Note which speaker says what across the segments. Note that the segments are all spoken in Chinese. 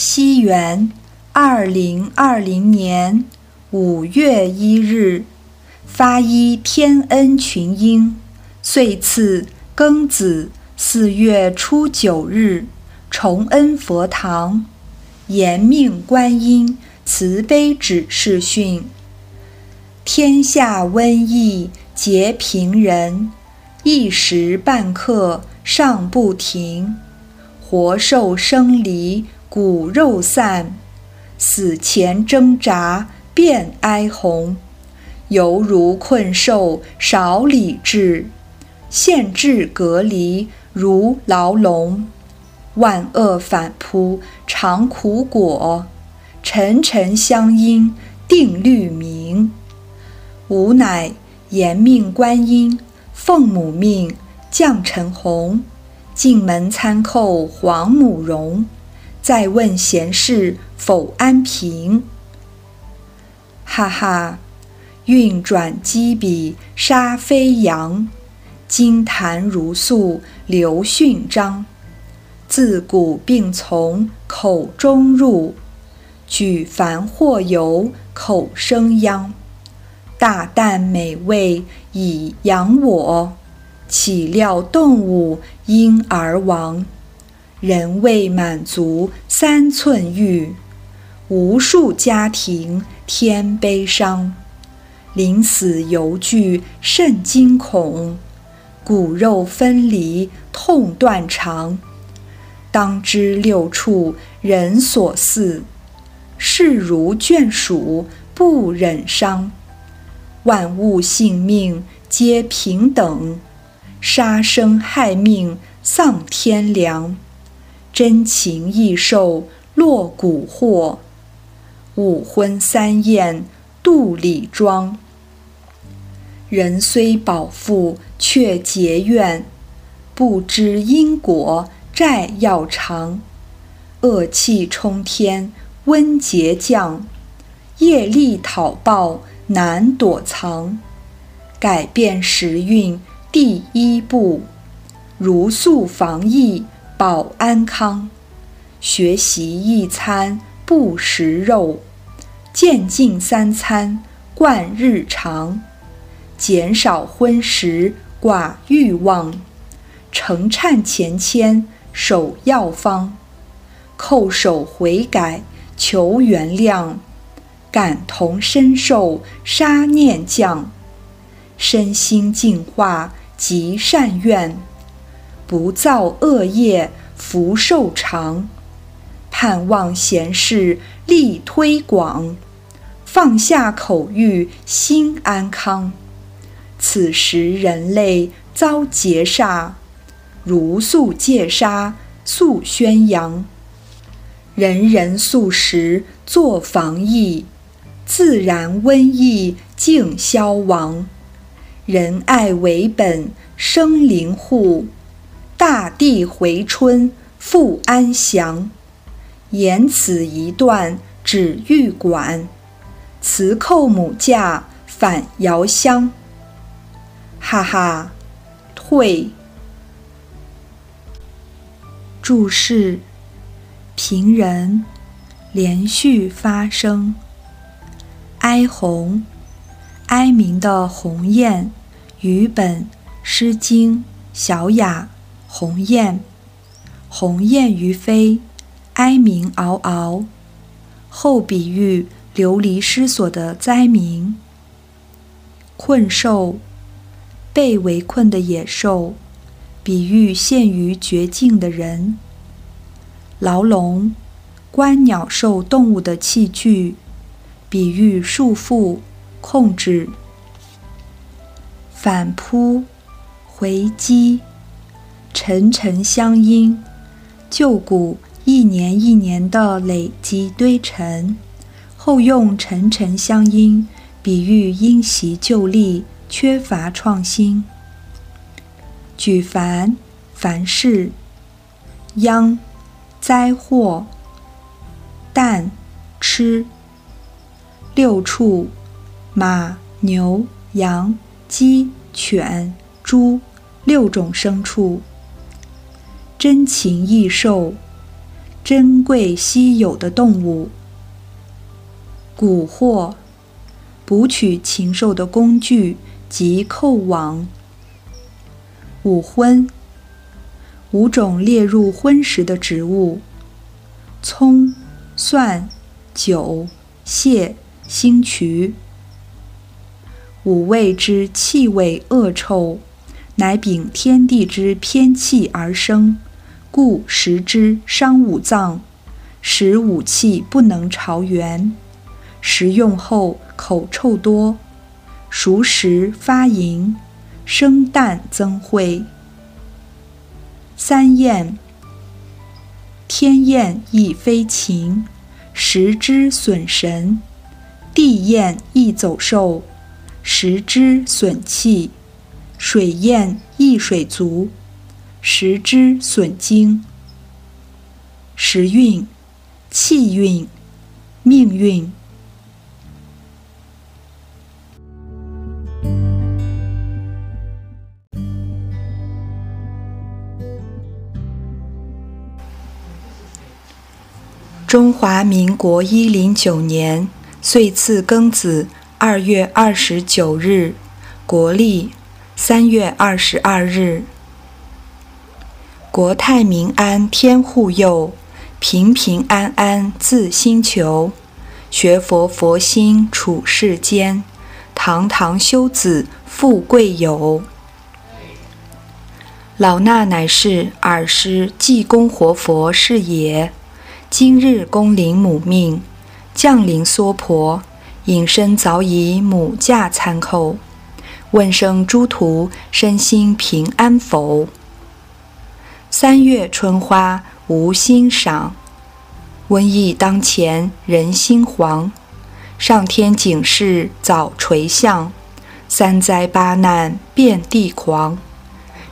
Speaker 1: 西元二零二零年五月一日，发一天恩群英，岁次庚子四月初九日，崇恩佛堂，延命观音慈悲指示训：天下瘟疫皆平人，一时半刻尚不停，活寿生离。骨肉散，死前挣扎变哀鸿，犹如困兽少理智，限制隔离如牢笼，万恶反扑常苦果，沉沉相因定律明。吾乃延命观音，奉母命降陈红，进门参叩黄母容。再问闲事否安平？哈哈，运转机笔杀飞扬，金坛如素流训章。自古病从口中入，举凡或由口生殃。大啖美味以养我，岂料动物因而亡。人未满足三寸玉，无数家庭添悲伤。临死犹惧甚惊恐，骨肉分离痛断肠。当知六处人所似，视如眷属不忍伤。万物性命皆平等，杀生害命丧天良。真情易受落蛊惑，五荤三宴度里庄。人虽饱腹却结怨，不知因果债要偿。恶气冲天温结降，业力讨报难躲藏。改变时运第一步，如素防疫。保安康，学习一餐不食肉，渐进三餐贯日常，减少荤食寡欲望，诚忏前愆守药方，叩首悔改求原谅，感同身受杀念降，身心净化积善愿。不造恶业，福寿长；盼望贤事力推广，放下口欲心安康。此时人类遭劫煞，如素戒杀速宣扬。人人素食做防疫，自然瘟疫尽消亡。仁爱为本生灵护。大地回春复安详，言此一段指玉管，辞寇母驾返遥乡。哈哈，退。注释：平人，连续发声。哀鸿，哀鸣的鸿雁。语本：《诗经·小雅》。鸿雁，鸿雁于飞，哀鸣嗷嗷。后比喻流离失所的灾民。困兽，被围困的野兽，比喻陷于绝境的人。牢笼，关鸟兽动物的器具，比喻束缚、控制。反扑，回击。沉沉相因，旧谷一年一年的累积堆陈，后用沉沉相因比喻因袭旧例，缺乏创新。举凡凡事，殃灾祸，啖吃。六畜马牛羊鸡犬猪六种牲畜。真情易寿，珍贵稀有的动物。蛊惑，捕取禽兽的工具及扣网。五荤，五种列入荤食的植物：葱、蒜、酒、蟹、星渠。五味之气味恶臭，乃秉天地之偏气而生，故食之伤五脏，使五气不能朝元。食用后口臭多，熟食发淫，生淡增秽。三厌，天厌亦非禽，食之损神；地厌亦走兽。食之损气，水厌亦水足；食之损精。时运、气运、命运。中华民国一零九年岁次庚子。二月二十九日，国历三月二十二日。国泰民安，天护佑；平平安安，自心求。学佛佛心处世间，堂堂修子富贵有。老衲乃是尔时济公活佛是也。今日恭临母命，降临娑婆。隐身早已母驾参叩，问声诸徒身心平安否？三月春花无心赏，瘟疫当前人心惶。上天警示早垂象，三灾八难遍地狂。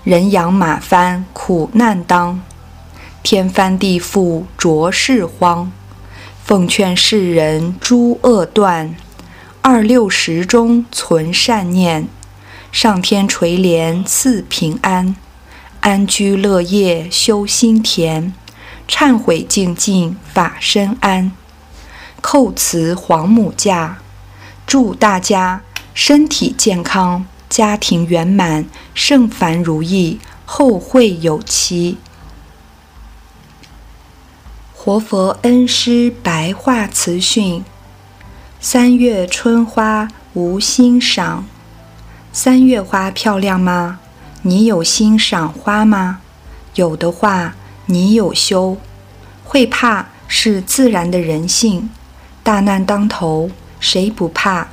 Speaker 1: 人仰马翻苦难当，天翻地覆浊世荒。奉劝世人诸恶断。二六十中存善念，上天垂怜赐平安，安居乐业修心田，忏悔净尽法身安。叩辞黄母驾，祝大家身体健康，家庭圆满，圣凡如意，后会有期。活佛恩师白话词训。三月春花无欣赏，三月花漂亮吗？你有欣赏花吗？有的话，你有修。会怕是自然的人性。大难当头，谁不怕？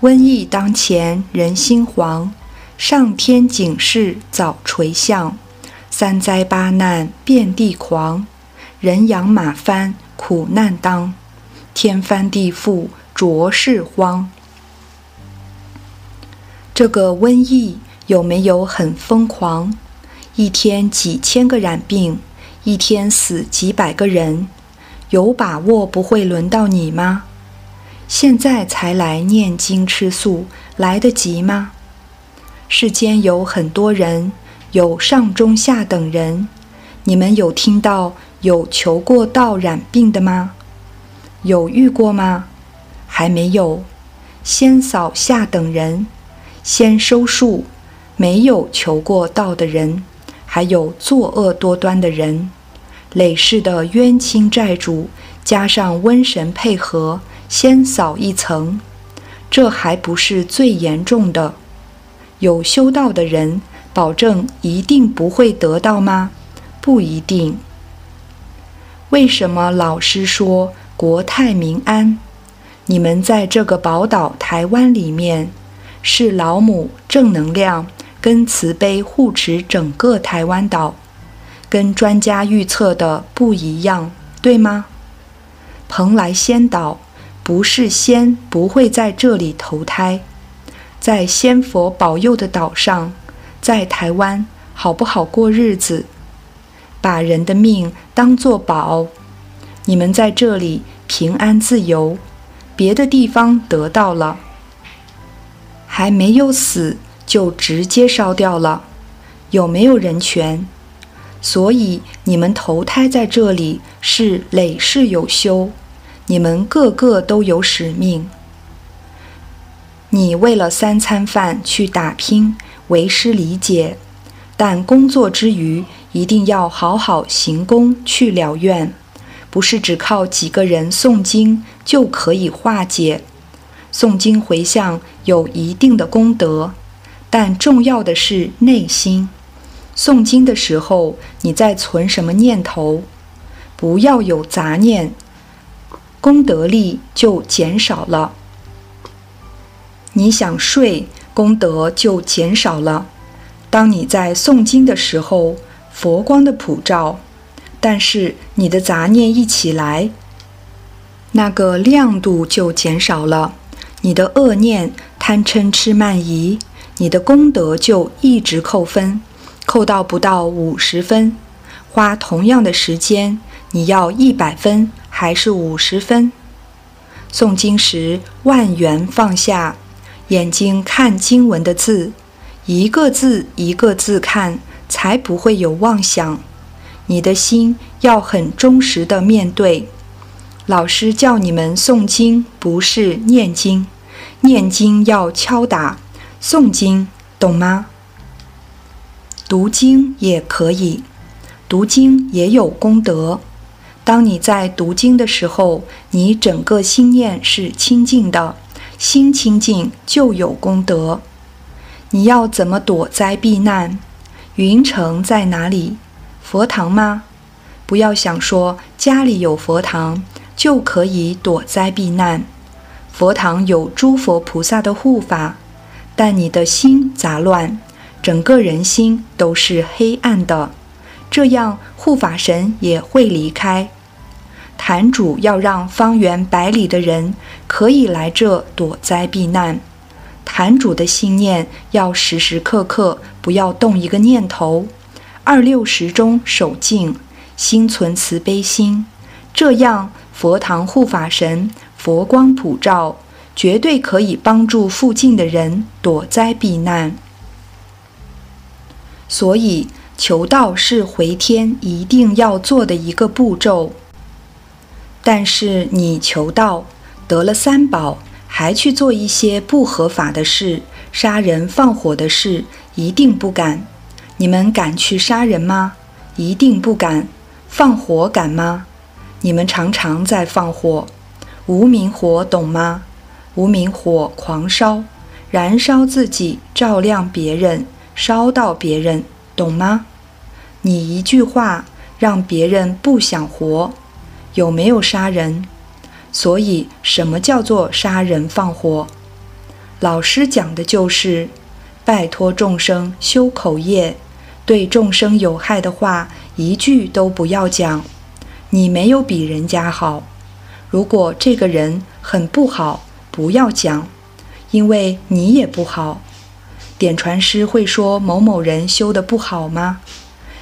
Speaker 1: 瘟疫当前，人心惶。上天警示早垂象，三灾八难遍地狂。人仰马翻苦难当。天翻地覆，浊世荒。这个瘟疫有没有很疯狂？一天几千个染病，一天死几百个人，有把握不会轮到你吗？现在才来念经吃素，来得及吗？世间有很多人，有上中下等人，你们有听到有求过道染病的吗？有遇过吗？还没有。先扫下等人，先收束没有求过道的人，还有作恶多端的人，累世的冤亲债主，加上瘟神配合，先扫一层。这还不是最严重的。有修道的人，保证一定不会得到吗？不一定。为什么老师说？国泰民安，你们在这个宝岛台湾里面，是老母正能量跟慈悲护持整个台湾岛，跟专家预测的不一样，对吗？蓬莱仙岛不是仙不会在这里投胎，在仙佛保佑的岛上，在台湾好不好过日子？把人的命当作宝。你们在这里平安自由，别的地方得到了，还没有死就直接烧掉了，有没有人权？所以你们投胎在这里是累世有修，你们个个都有使命。你为了三餐饭去打拼，为师理解，但工作之余一定要好好行功去了愿，不是只靠几个人诵经就可以化解。诵经回向有一定的功德，但重要的是内心。诵经的时候，你在存什么念头？不要有杂念，功德力就减少了。你想睡，功德就减少了。当你在诵经的时候，佛光的普照，但是你的杂念一起来，那个亮度就减少了。你的恶念贪嗔痴慢疑，你的功德就一直扣分。扣到不到五十分，花同样的时间，你要一百分还是五十分？诵经时万缘放下，眼睛看经文的字，一个字一个字看，才不会有妄想。你的心要很忠实的面对。老师叫你们诵经，不是念经，念经要敲打，诵经懂吗？读经也可以，读经也有功德。当你在读经的时候，你整个心念是清净的，心清净就有功德。你要怎么躲灾避难？云城在哪里？佛堂吗？不要想说家里有佛堂就可以躲灾避难。佛堂有诸佛菩萨的护法，但你的心杂乱。整个人心都是黑暗的，这样护法神也会离开。坛主要让方圆百里的人可以来这躲灾避难。坛主的信念要时时刻刻不要动一个念头，二六时中守静，心存慈悲心，这样佛堂护法神佛光普照，绝对可以帮助附近的人躲灾避难。所以，求道是回天一定要做的一个步骤。但是，你求道得了三宝，还去做一些不合法的事，杀人放火的事，一定不敢。你们敢去杀人吗？一定不敢。放火敢吗？你们常常在放火，无名火懂吗？无名火狂烧，燃烧自己，照亮别人。烧到别人，懂吗？你一句话让别人不想活，有没有杀人？所以什么叫做杀人放火？老师讲的就是，拜托众生修口业，对众生有害的话一句都不要讲。你没有比人家好，如果这个人很不好，不要讲，因为你也不好。点传师会说某某人修的不好吗？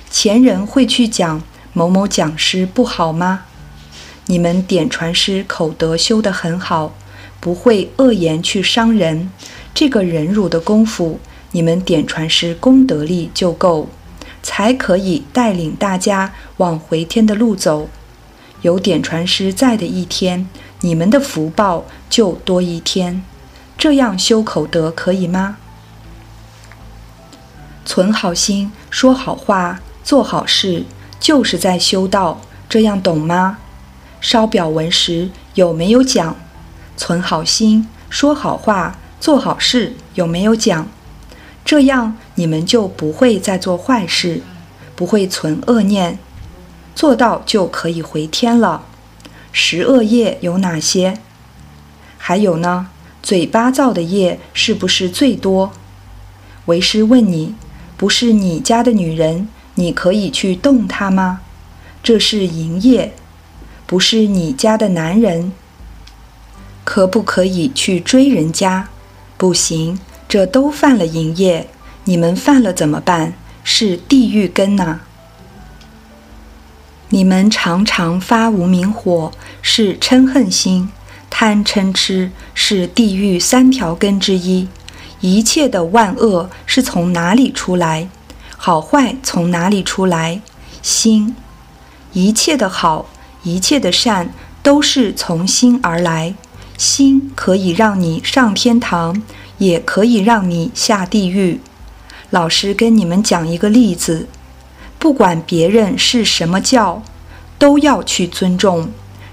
Speaker 1: 前人会去讲某某讲师不好吗？你们点传师口德修得很好，不会恶言去伤人，这个忍辱的功夫，你们点传师功德力就够，才可以带领大家往回天的路走。有点传师在的一天，你们的福报就多一天。这样修口德可以吗？存好心，说好话，做好事，就是在修道，这样懂吗？烧表文时有没有讲？存好心，说好话，做好事，有没有讲？这样你们就不会再做坏事，不会存恶念，做到就可以回天了。十恶业有哪些？还有呢？嘴巴造的业是不是最多？为师问你。不是你家的女人，你可以去动她吗？这是营业。不是你家的男人，可不可以去追人家？不行，这都犯了营业。你们犯了怎么办？是地狱根呐！你们常常发无名火，是嗔恨心，贪嗔痴是地狱三条根之一。一切的万恶是从哪里出来？好坏从哪里出来？心。一切的好，一切的善，都是从心而来。心可以让你上天堂，也可以让你下地狱。老师跟你们讲一个例子：不管别人是什么教，都要去尊重。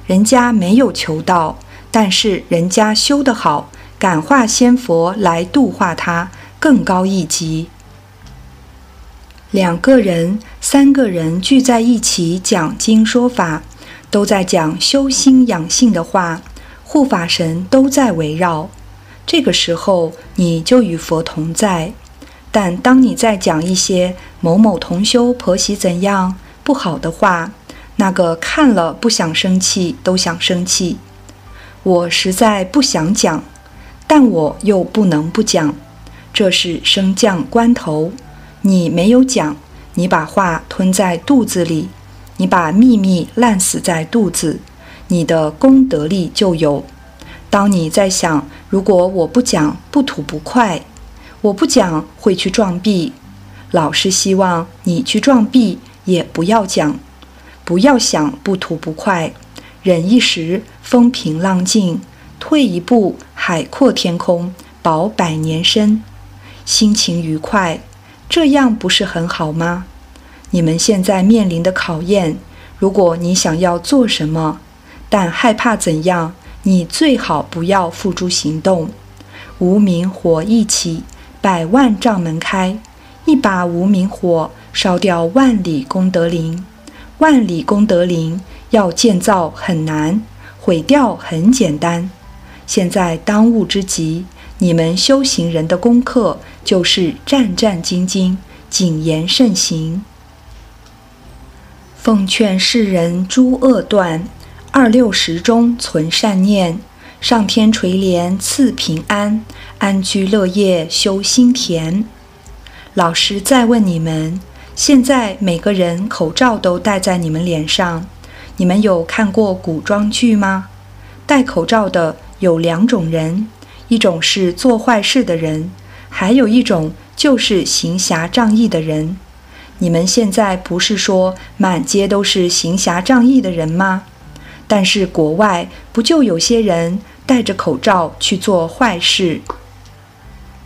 Speaker 1: 人家没有求道，但是人家修得好，感化仙佛来度化他，更高一级。两个人、三个人聚在一起讲经说法，都在讲修心养性的话。护法神都在围绕，这个时候你就与佛同在。但当你在讲一些某某同修婆媳怎样不好的话，那个看了不想生气都想生气。我实在不想讲，但我又不能不讲，这是升降关头。你没有讲，你把话吞在肚子里，你把秘密烂死在肚子。你的功德力就有。当你在想，如果我不讲，不吐不快，我不讲会去撞壁。老师希望你去撞壁，也不要讲，不要想不吐不快，忍一时风平浪静，退一步海阔天空，保百年身，心情愉快，这样不是很好吗？你们现在面临的考验，如果你想要做什么。但害怕怎样？你最好不要付诸行动。无名火一起，百万丈门开。一把无名火烧掉万里功德林。万里功德林要建造很难，毁掉很简单。现在当务之急，你们修行人的功课就是战战兢兢，谨言慎行。奉劝世人诸恶断。二六十中存善念，上天垂怜赐平安，安居乐业修心田。老师再问你们：现在每个人口罩都戴在你们脸上，你们有看过古装剧吗？戴口罩的有两种人，一种是做坏事的人，还有一种就是行侠仗义的人。你们现在不是说满街都是行侠仗义的人吗？但是国外不就有些人戴着口罩去做坏事，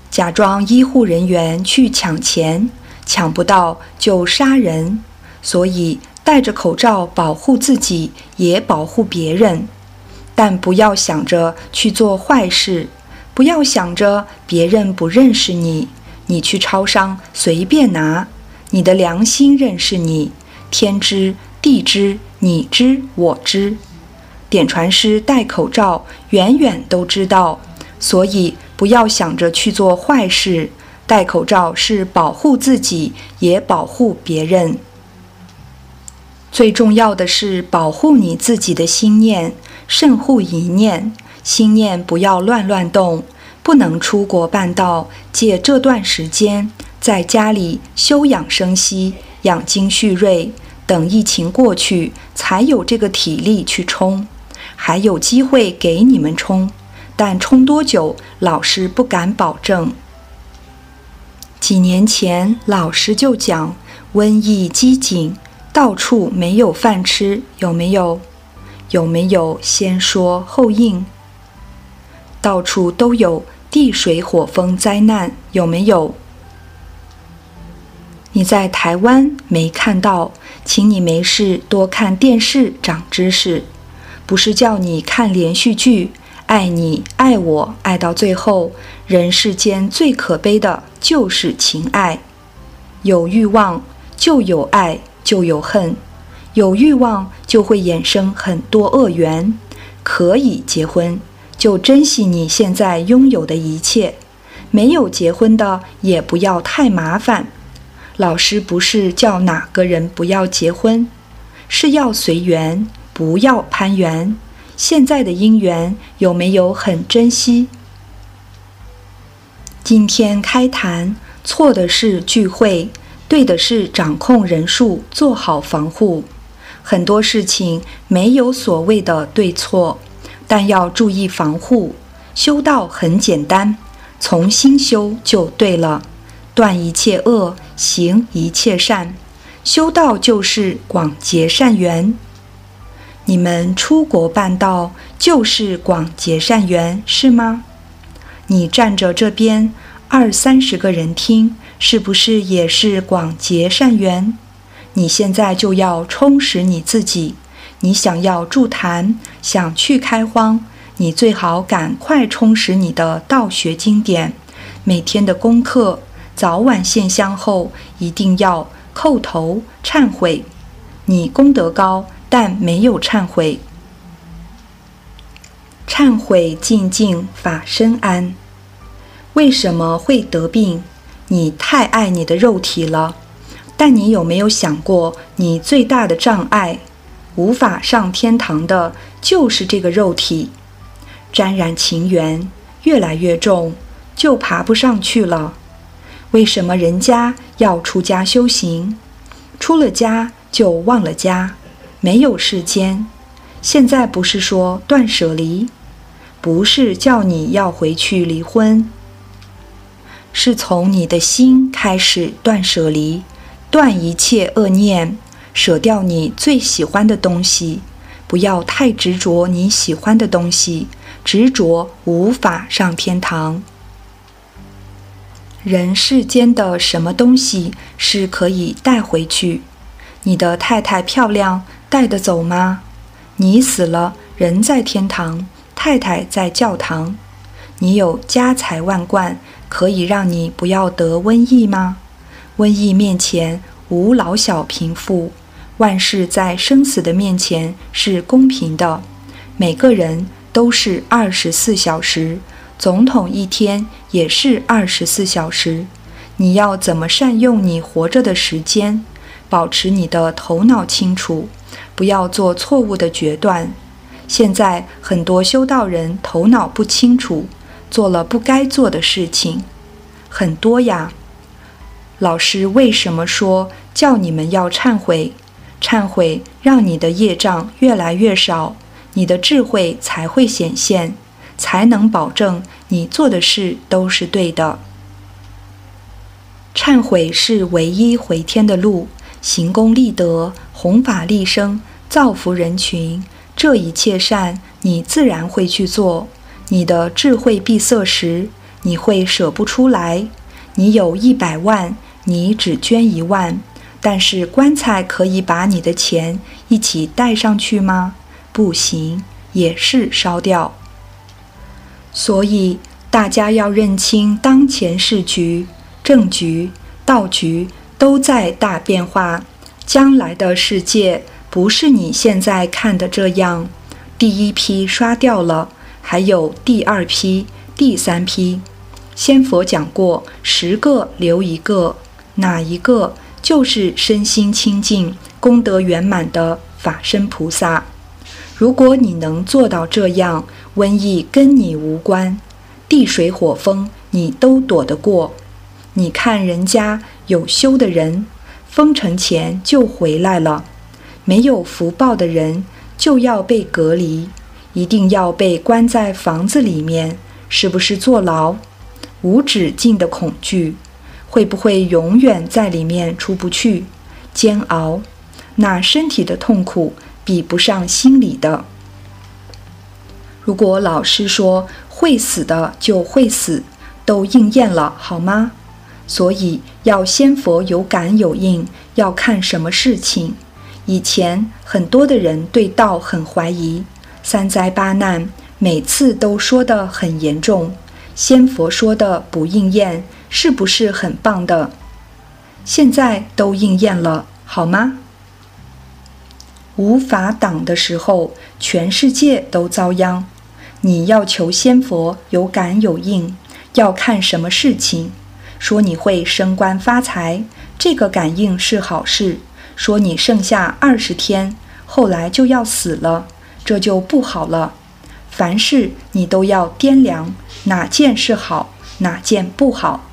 Speaker 1: 假装医护人员去抢钱，抢不到就杀人。所以戴着口罩保护自己，也保护别人。但不要想着去做坏事，不要想着别人不认识你，你去超商随便拿，你的良心认识你，天知地知，你知我知。点传师戴口罩，远远都知道，所以不要想着去做坏事。戴口罩是保护自己，也保护别人。最重要的是保护你自己的心念，慎护一念，心念不要乱乱动。不能出国办道，借这段时间在家里休养生息，养精蓄锐，等疫情过去，才有这个体力去冲。还有机会给你们冲，但冲多久，老师不敢保证。几年前，老师就讲瘟疫饥馑，到处没有饭吃，有没有？有没有？先说后应。到处都有地水火风灾难，有没有？你在台湾没看到，请你没事多看电视，长知识。不是叫你看连续剧，爱你爱我爱到最后，人世间最可悲的就是情爱。有欲望就有爱，就有恨；有欲望就会衍生很多恶缘。可以结婚，就珍惜你现在拥有的一切；没有结婚的，也不要太麻烦。老师不是叫哪个人不要结婚，是要随缘。不要攀缘，现在的姻缘有没有很珍惜？今天开坛，错的是聚会，对的是掌控人数，做好防护。很多事情没有所谓的对错，但要注意防护。修道很简单，从心修就对了。断一切恶，行一切善。修道就是广结善缘。你们出国办道就是广结善缘，是吗？你站着这边二三十个人听，是不是也是广结善缘？你现在就要充实你自己。你想要助坛，想去开荒，你最好赶快充实你的道学经典，每天的功课，早晚献香后一定要叩头忏悔。你功德高，但没有忏悔。忏悔静静法身安。为什么会得病？你太爱你的肉体了。但你有没有想过，你最大的障碍？无法上天堂的，就是这个肉体，沾染情缘越来越重，就爬不上去了。为什么人家要出家修行？出了家就忘了家，没有世间。现在不是说断舍离，不是叫你要回去离婚，是从你的心开始断舍离，断一切恶念。舍掉你最喜欢的东西，不要太执着你喜欢的东西，执着无法上天堂。人世间的什么东西是可以带回去？你的太太漂亮，带得走吗？你死了，人在天堂，太太在教堂。你有家财万贯，可以让你不要得瘟疫吗？瘟疫面前，无老小贫富。万事在生死的面前是公平的，每个人都是二十四小时，总统一天也是二十四小时。你要怎么善用你活着的时间？保持你的头脑清楚，不要做错误的决断。现在很多修道人头脑不清楚，做了不该做的事情，很多呀。老师为什么说叫你们要忏悔？忏悔，让你的业障越来越少，你的智慧才会显现，才能保证你做的事都是对的。忏悔是唯一回天的路，行功立德，弘法利生，造福人群，这一切善，你自然会去做。你的智慧闭塞时，你会舍不出来。你有一百万，你只捐一万。但是棺材可以把你的钱一起带上去吗？不行，也是烧掉。所以大家要认清当前世局、政局、道局都在大变化。将来的世界不是你现在看的这样。第一批刷掉了，还有第二批、第三批。仙佛讲过，十个留一个，哪一个？就是身心清净、功德圆满的法身菩萨。如果你能做到这样，瘟疫跟你无关，地水火风你都躲得过。你看人家有修的人，封城前就回来了；没有福报的人就要被隔离，一定要被关在房子里面，是不是坐牢？无止境的恐惧。会不会永远在里面出不去？煎熬，那身体的痛苦比不上心理的。如果老师说会死的就会死，都应验了，好吗？所以要先佛有感有应，要看什么事情。以前很多的人对道很怀疑，三灾八难每次都说的很严重，先佛说的不应验。是不是很棒的？现在都应验了，好吗？无法挡的时候，全世界都遭殃。你要求仙佛有感有应，要看什么事情。说你会升官发财，这个感应是好事；说你剩下二十天，后来就要死了，这就不好了。凡事你都要掂量，哪件是好，哪件不好。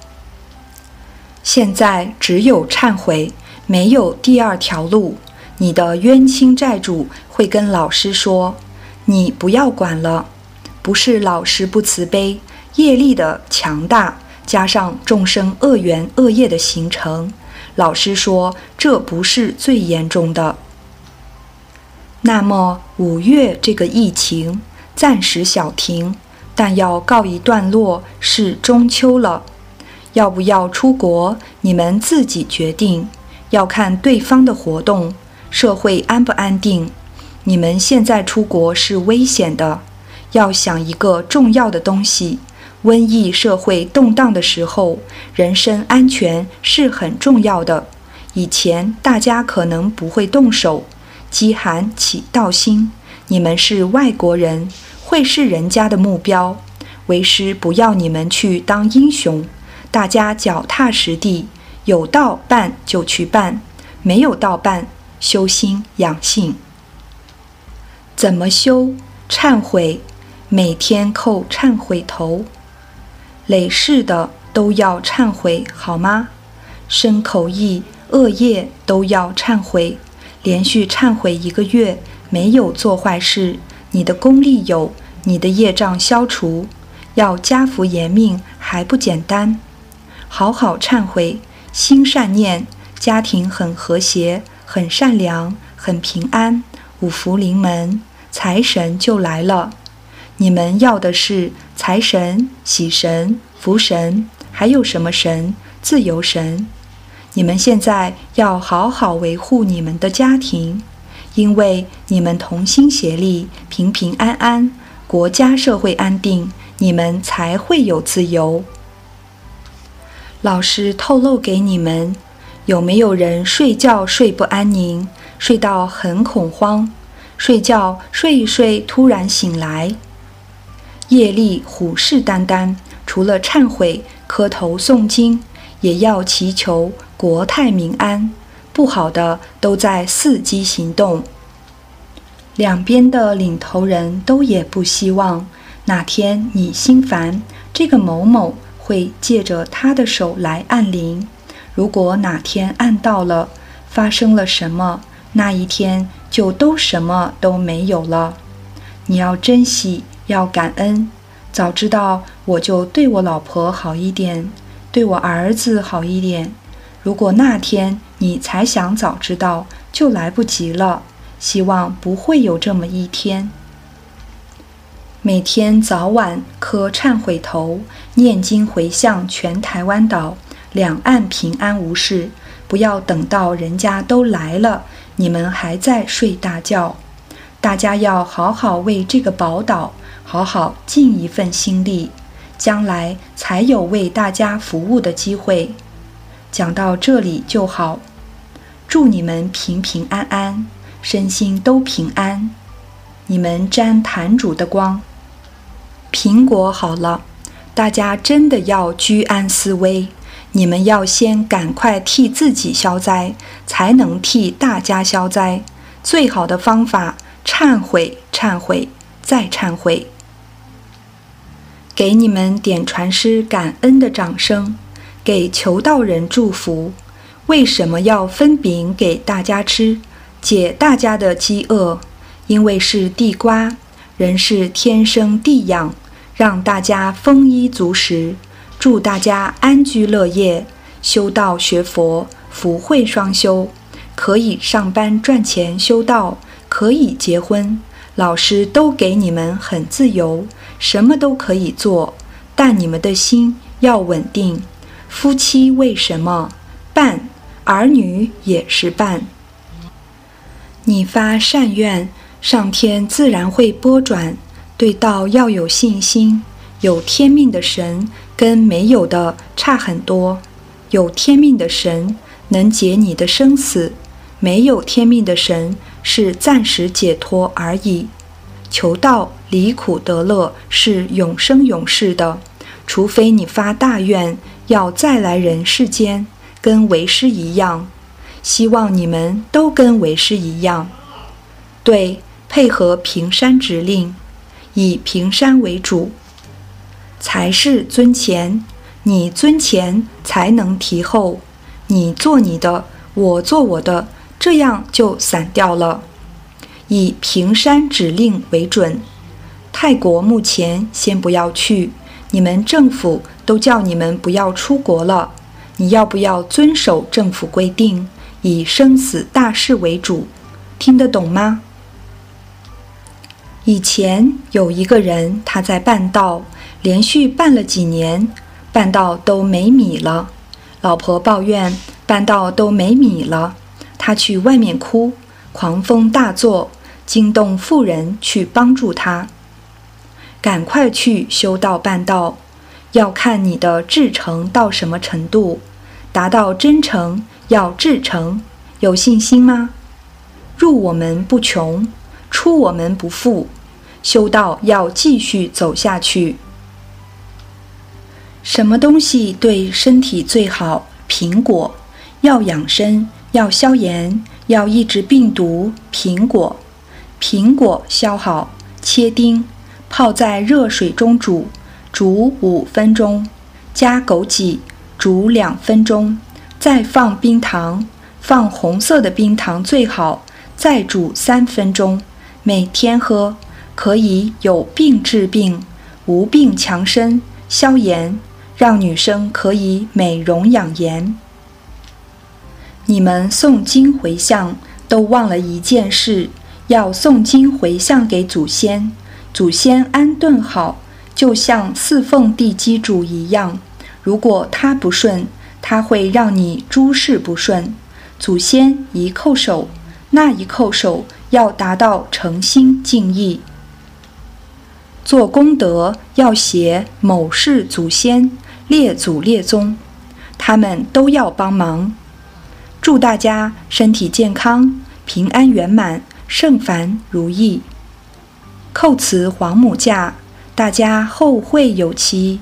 Speaker 1: 现在只有忏悔，没有第二条路。你的冤亲债主会跟老师说：“你不要管了。”不是老师不慈悲，业力的强大加上众生恶缘恶业的形成，老师说这不是最严重的。那么五月这个疫情暂时小停，但要告一段落是中秋了。要不要出国，你们自己决定，要看对方的活动，社会安不安定。你们现在出国是危险的，要想一个重要的东西：瘟疫、社会动荡的时候，人身安全是很重要的。以前大家可能不会动手。饥寒起盗心，你们是外国人，会是人家的目标。为师不要你们去当英雄，大家脚踏实地，有道办就去办，没有道办，修心养性。怎么修？忏悔，每天叩忏悔头，累世的都要忏悔，好吗？身口意恶业都要忏悔。连续忏悔一个月，没有做坏事，你的功力有，你的业障消除，要家福延命还不简单？好好忏悔，心善念，家庭很和谐，很善良，很平安，五福临门，财神就来了。你们要的是财神、喜神、福神，还有什么神？自由神。你们现在要好好维护你们的家庭，因为你们同心协力，平平安安，国家社会安定，你们才会有自由。老师透露给你们，有没有人睡觉睡不安宁，睡到很恐慌，睡觉睡一睡突然醒来，业力虎视眈眈，除了忏悔、磕头诵经，也要祈求。国泰民安，不好的都在伺机行动。两边的领头人都也不希望哪天你心烦，这个某某会借着他的手来按铃。如果哪天按到了，发生了什么，那一天就都什么都没有了。你要珍惜，要感恩。早知道我就对我老婆好一点，对我儿子好一点。如果那天你才想早知道，就来不及了。希望不会有这么一天。每天早晚磕忏悔头，念经回向全台湾岛，两岸平安无事。不要等到人家都来了，你们还在睡大觉。大家要好好为这个宝岛好好尽一份心力，将来才有为大家服务的机会。讲到这里就好，祝你们平平安安，身心都平安。你们沾坛主的光，苹果好了，大家真的要居安思危。你们要先赶快替自己消灾，才能替大家消灾。最好的方法，忏悔，忏悔，再忏悔。给你们点传师感恩的掌声。给求道人祝福，为什么要分饼给大家吃，解大家的饥饿？因为是地瓜，人是天生地养，让大家丰衣足食，祝大家安居乐业，修道学佛，福慧双修，可以上班赚钱修道，可以结婚，老师都给你们很自由，什么都可以做，但你们的心要稳定。夫妻为什么伴？儿女也是伴。你发善愿，上天自然会拨转。对道要有信心。有天命的神跟没有的差很多。有天命的神能解你的生死，没有天命的神是暂时解脱而已。求道离苦得乐是永生永世的，除非你发大愿。要再来人世间，跟为师一样，希望你们都跟为师一样，对，配合平山指令，以平山为主，才是尊前。你尊前才能提后，你做你的，我做我的，这样就散掉了。以平山指令为准。泰国目前先不要去，你们政府。都叫你们不要出国了，你要不要遵守政府规定，以生死大事为主？听得懂吗？以前有一个人，他在办道，连续办了几年，办道都没米了。老婆抱怨办道都没米了，他去外面哭。狂风大作，惊动妇人去帮助他。赶快去修道办道，要看你的至诚到什么程度。达到真诚要至诚，有信心吗？入我们不穷，出我们不富。修道要继续走下去。什么东西对身体最好？苹果。要养生，要消炎，要抑制病毒。苹果。苹果削好，切丁，泡在热水中煮，煮五分钟，加枸杞，煮两分钟，再放冰糖，放红色的冰糖最好，再煮三分钟，每天喝。可以有病治病，无病强身消炎，让女生可以美容养颜。你们诵经回向都忘了一件事，要诵经回向给祖先，祖先安顿好，就像四奉地基主一样。如果他不顺，他会让你诸事不顺。祖先一叩首，那一叩首要达到诚心敬意。做功德要写某事祖先、列祖列宗，他们都要帮忙。祝大家身体健康、平安圆满、圣凡如意。叩辞黄母驾，大家后会有期。